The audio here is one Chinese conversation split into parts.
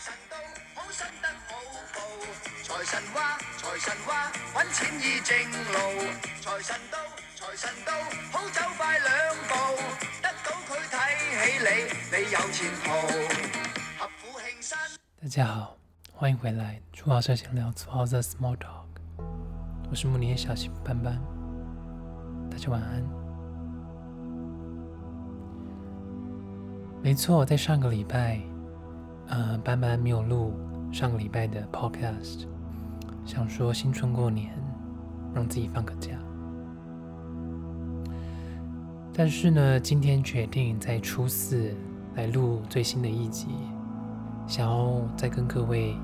神到，好心得好报。财神话，财神话，揾钱易正路。财神到，财神到，好走快两步。得到佢睇起你，你有前途。合府庆新。大家好，欢迎回来，朱豪社闲聊，朱豪的 Small Talk，我是慕尼的小新班班，大家晚安。没错，在上个礼拜，呃，班班没有录上个礼拜的 Podcast，想说新春过年，让自己放个假。但是呢，今天决定在初四来录最新的一集，想要再跟各位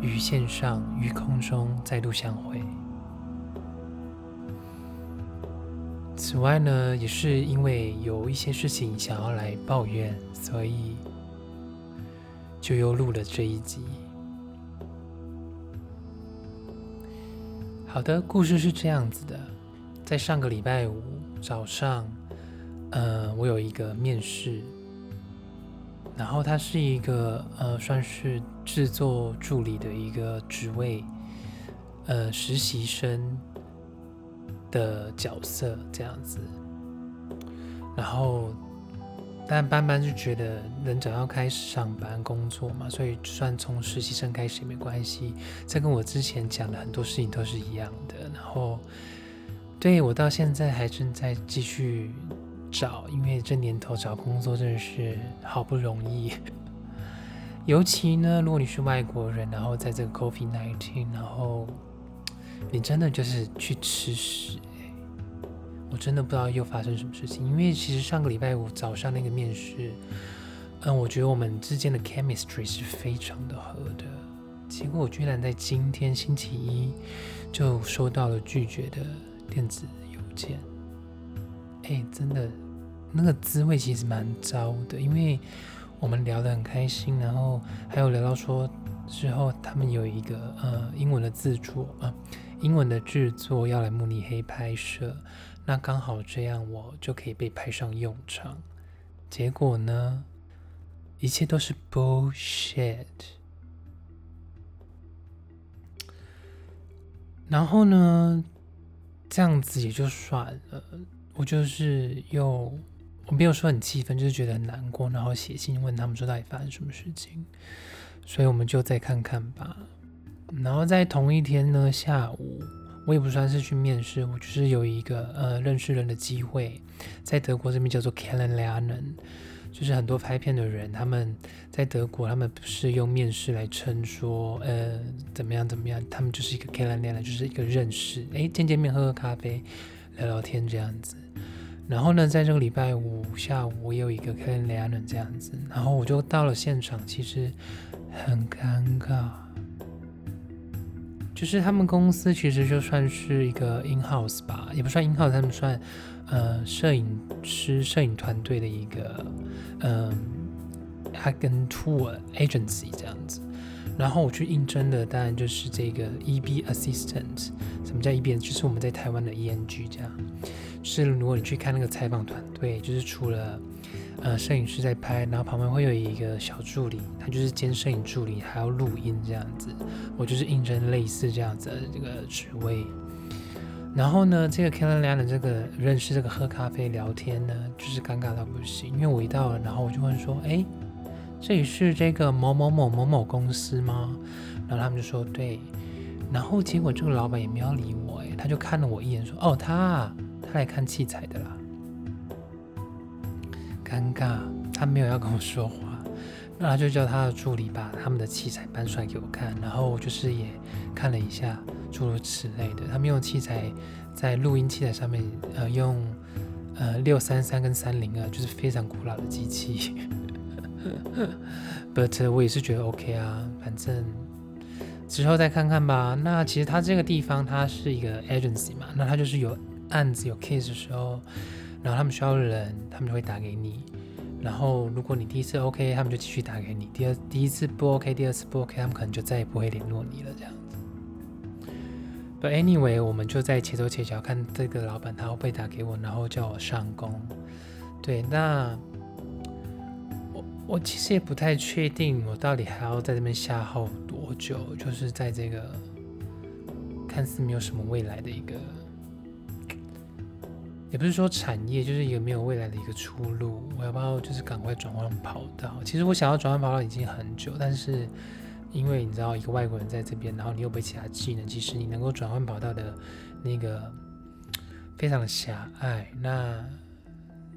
于线上、于空中再度相会。此外呢，也是因为有一些事情想要来抱怨，所以就又录了这一集。好的，故事是这样子的，在上个礼拜五早上，呃，我有一个面试，然后它是一个呃，算是制作助理的一个职位，呃，实习生的角色这样子。然后，但班班就觉得人只要开始上班工作嘛，所以就算从实习生开始也没关系。这跟我之前讲的很多事情都是一样的。然后，对我到现在还正在继续找，因为这年头找工作真的是好不容易。尤其呢，如果你是外国人，然后在这个 COVID nineteen，然后你真的就是去吃屎、我真的不知道又发生什么事情。因为其实上个礼拜五早上那个面试，嗯，我觉得我们之间的 chemistry 是非常的合的。结果我居然在今天星期一就收到了拒绝的电子邮件。哎，真的，那个滋味其实蛮糟的，因为我们聊得很开心，然后还有聊到说之后他们有一个呃英文的制作啊、英文的制作要来慕尼黑拍摄，那刚好这样我就可以被派上用场。结果呢，一切都是 bullshit。然后呢，这样子也就算了，我就是又我没有说很气愤，就是觉得很难过，然后写信问他们说到底发生什么事情，所以我们就再看看吧。然后在同一天呢下午，我也不算是去面试，我就是有一个呃认识人的机会，在德国这边叫做 k e l l e n l e r n e n 就是很多拍片的人，他们在德国，他们不是用面试来称说，呃，怎么样怎么样，他们就是一个 k e l l e n l e r n e n 就是一个认识，哎，见见面，喝喝咖啡，聊聊天这样子。然后呢，在这个礼拜五下午，我有一个 k e l l e n l e r n e n 这样子，然后我就到了现场，其实很尴尬。就是他们公司其实就算是一个 in house 吧，也不算 in house，他们算呃摄影师、摄影团队的一个嗯，他跟 tour agency 这样子。然后我去应征的当然就是这个 EB assistant。什么叫 EB？就是我们在台湾的 ENG 这样。是如果你去看那个采访团队，就是除了呃摄影师在拍，然后旁边会有一个小助理，他就是兼摄影助理，还要录音这样子。我就是应征类似这样子的这个职位。然后呢，这个 k e l l e n l e r n 这个认识这个喝咖啡聊天呢，就是尴尬到不行。因为我一到了，然后我就问说：“哎，这里是这个某某某某某公司吗？”然后他们就说：“对。”然后结果这个老板也没有理我，哎，他就看了我一眼说：“哦，他他来看器材的啦。”尬，他没有要跟我说话。那他就叫他的助理把他们的器材搬出来给我看，然后我就是也看了一下，诸如此类的。他们用器材在录音器材上面，呃，用呃六三三跟三零二，就是非常古老的机器。But 我也是觉得 OK 啊，反正之后再看看吧。那其实他这个地方它是一个 agency 嘛，那他就是有案子有 case 的时候，然后他们需要人，他们就会打给你。然后，如果你第一次 OK，他们就继续打给你；第二第一次不 OK，第二次不 OK，他们可能就再也不会联络你了。这样子。But anyway，我们就在且走且瞧，看这个老板他会不会打给我，然后叫我上工。对，那我我其实也不太确定，我到底还要在这边下耗多久，就是在这个看似没有什么未来的一个，也不是说产业，就是一个没有未来的一个出路。我要不要就是赶快转换跑道？其实我想要转换跑道已经很久，但是因为你知道一个外国人在这边，然后你又没其他技能，其实你能够转换跑道的那个非常的狭隘。那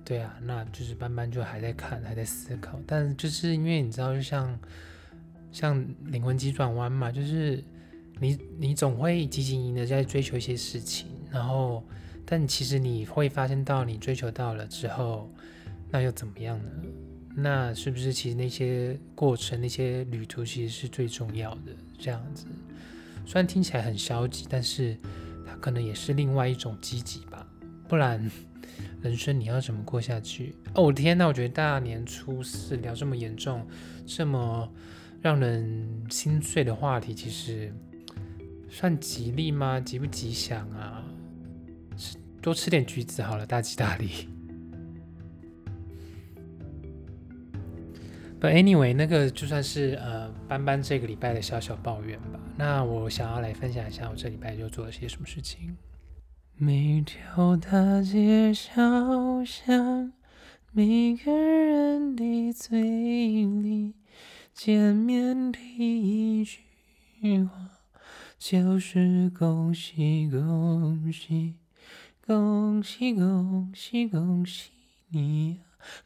对啊，那就是班班就还在看，还在思考，但就是因为你知道，就像像灵魂急转弯嘛，就是你你总会汲汲营营的在追求一些事情，然后但其实你会发现到你追求到了之后，那又怎么样呢？那是不是其实那些过程、那些旅途其实是最重要的？这样子，虽然听起来很消极，但是它可能也是另外一种积极吧，不然。人生你要怎么过下去？哦，天呐，我觉得大年初四聊这么严重、这么让人心碎的话题，其实算吉利吗？吉不吉祥啊？多吃点橘子好了，大吉大利。But anyway，那个就算是呃班班这个礼拜的小小抱怨吧。那我想要来分享一下我这礼拜又做了些什么事情。每条大街小巷，每个人的嘴里，见面第一句话就是恭喜恭喜，恭喜恭喜恭喜你，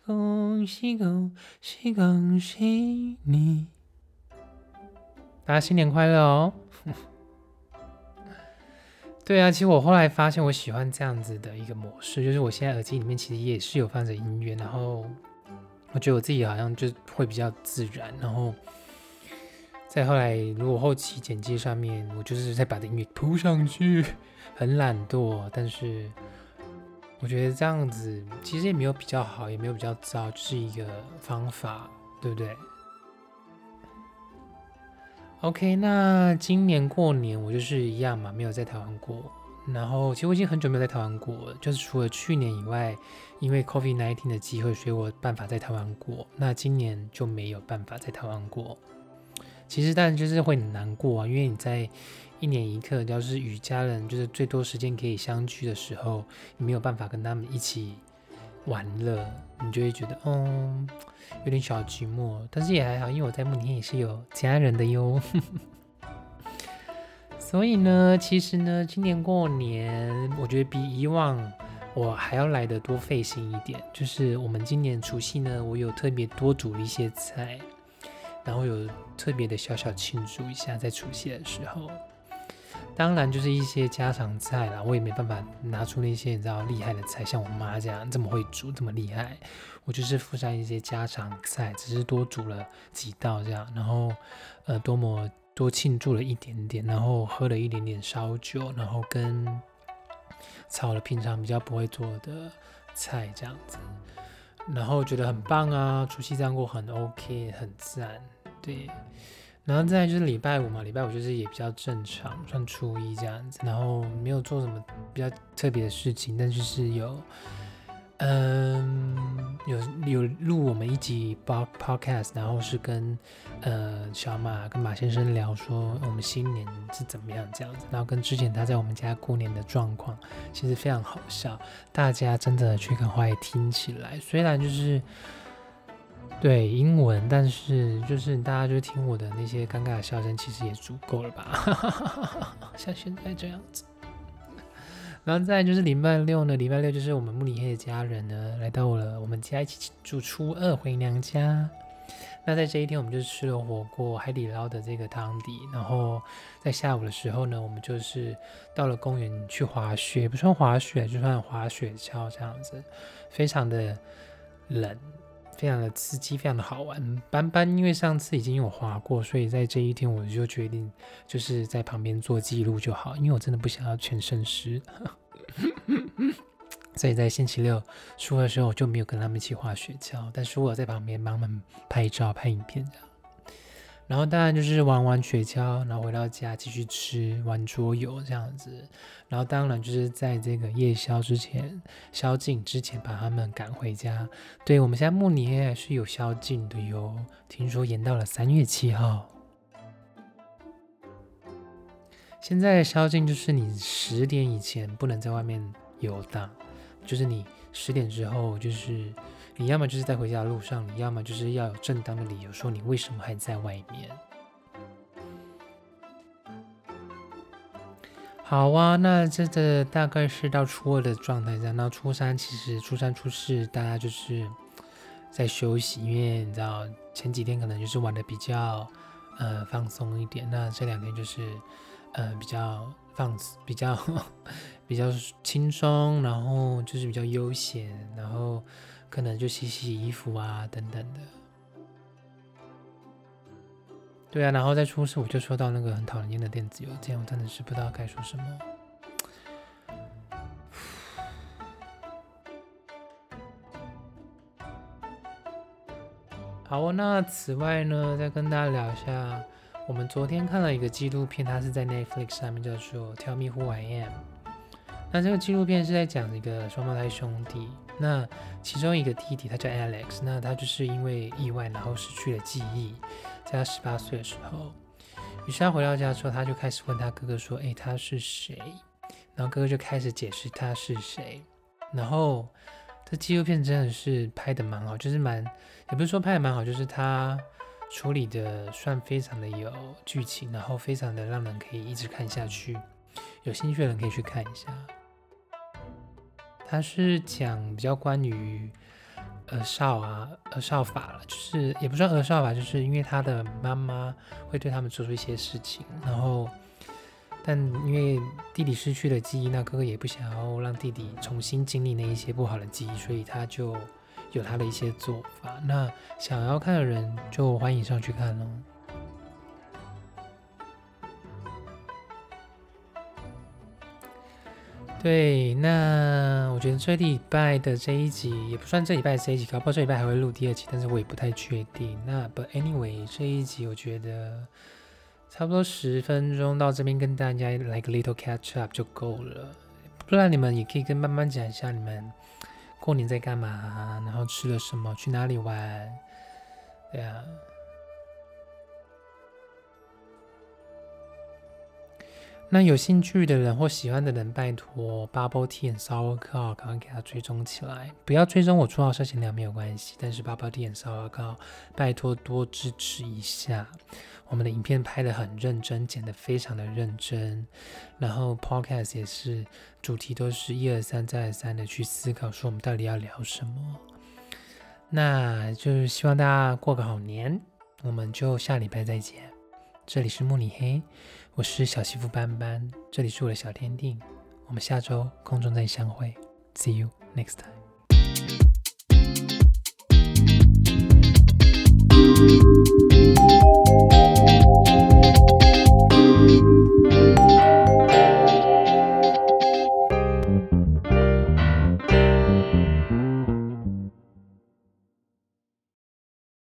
恭喜恭喜恭喜你，大家新年快乐哦！对啊，其实我后来发现我喜欢这样子的一个模式，就是我现在耳机里面其实也是有放着音乐，然后我觉得我自己好像就会比较自然，然后再后来如果后期剪辑上面，我就是再把这音乐铺上去，很懒惰，但是我觉得这样子其实也没有比较好，也没有比较糟，就是一个方法，对不对？OK，那今年过年我就是一样嘛，没有在台湾过。然后其实我已经很久没有在台湾过，就是除了去年以外，因为 COVID-19 的机会，所以我办法在台湾过。那今年就没有办法在台湾过。其实当然就是会很难过啊，因为你在一年一刻，要是与家人就是最多时间可以相聚的时候，你没有办法跟他们一起。玩乐，你就会觉得，嗯，有点小寂寞，但是也还好，因为我在慕尼黑也是有家人的哟。所以呢，其实呢，今年过年，我觉得比以往我还要来的多费心一点。就是我们今年除夕呢，我有特别多煮一些菜，然后有特别的小小庆祝一下，在除夕的时候。当然就是一些家常菜啦，我也没办法拿出那些你知道厉害的菜，像我妈这样这么会煮，这么厉害。我就是附上一些家常菜，只是多煮了几道这样，然后呃多么多庆祝了一点点，然后喝了一点点烧酒，然后跟炒了平常比较不会做的菜这样子，然后觉得很棒啊，除夕这样过很 OK，很赞，对。然后再就是礼拜五嘛，礼拜五就是也比较正常，算初一这样子，然后没有做什么比较特别的事情，但就是有，嗯，有有录我们一集 podcast，然后是跟呃小马跟马先生聊说我们新年是怎么样这样子，然后跟之前他在我们家过年的状况，其实非常好笑，大家真的去赶快听起来，虽然就是。对英文，但是就是大家就听我的那些尴尬的笑声，其实也足够了吧？像现在这样子。然后再就是礼拜六呢，礼拜六就是我们慕尼黑的家人呢来到了我们家一起住初二回娘家。那在这一天，我们就吃了火锅、海底捞的这个汤底。然后在下午的时候呢，我们就是到了公园去滑雪，不算滑雪，就算滑雪橇这样子，非常的冷。非常的刺激，非常的好玩。班班因为上次已经有滑过，所以在这一天我就决定就是在旁边做记录就好，因为我真的不想要全身湿。所以在星期六输的时候，我就没有跟他们一起滑雪橇，但是我在旁边帮他们拍照、拍影片这样。然后当然就是玩完雪橇，然后回到家继续吃玩桌游这样子。然后当然就是在这个夜宵之前，宵禁之前把他们赶回家。对我们现在慕尼黑是有宵禁的哟，听说延到了三月七号。现在宵禁就是你十点以前不能在外面游荡，就是你十点之后，就是你要么就是在回家的路上，你要么就是要有正当的理由说你为什么还在外面。好啊，那这个大概是到初二的状态这样，到初三其实初三初四大家就是在休息，因为你知道前几天可能就是玩的比较呃放松一点，那这两天就是呃比较放比较 比较轻松，然后就是比较悠闲，然后可能就洗洗衣服啊等等的。对啊，然后在初四我就收到那个很讨人厌的电子邮件，我真的是不知道该说什么。好哦，那此外呢，再跟大家聊一下，我们昨天看了一个纪录片，它是在 Netflix 上面，叫做《Tell Me Who I Am》。那这个纪录片是在讲一个双胞胎兄弟，那其中一个弟弟他叫 Alex，那他就是因为意外然后失去了记忆。在他十八岁的时候，于是他回到家之后，他就开始问他哥哥说：“诶，他是谁？”然后哥哥就开始解释他是谁。然后这纪录片真的是拍的蛮好，就是蛮也不是说拍的蛮好，就是他处理的算非常的有剧情，然后非常的让人可以一直看下去。有兴趣的人可以去看一下。他是讲比较关于。呃少啊，呃少法了，就是也不算呃少法，就是因为他的妈妈会对他们做出一些事情，然后，但因为弟弟失去了记忆，那哥哥也不想要让弟弟重新经历那一些不好的记忆，所以他就有他的一些做法。那想要看的人就欢迎上去看喽。对，那我觉得这礼拜的这一集也不算这礼拜这一集，搞不好这礼拜还会录第二集，但是我也不太确定。那 But anyway，这一集我觉得差不多十分钟到这边跟大家来个 little catch up 就够了。不然你们也可以跟慢慢讲一下你们过年在干嘛，然后吃了什么，去哪里玩，对啊。那有兴趣的人或喜欢的人，拜托 Bubble Tea and Sauerkraut 赶快给他追踪起来。不要追踪我出号色情聊没有关系，但是 Bubble Tea and Sauerkraut 拜托多支持一下。我们的影片拍的很认真，剪得非常的认真，然后 Podcast 也是主题都是一二三再三的去思考，说我们到底要聊什么。那就是希望大家过个好年，我们就下礼拜再见。这里是慕尼黑。我是小媳妇班班，这里是我的小天地。我们下周空中再相会，see you next time。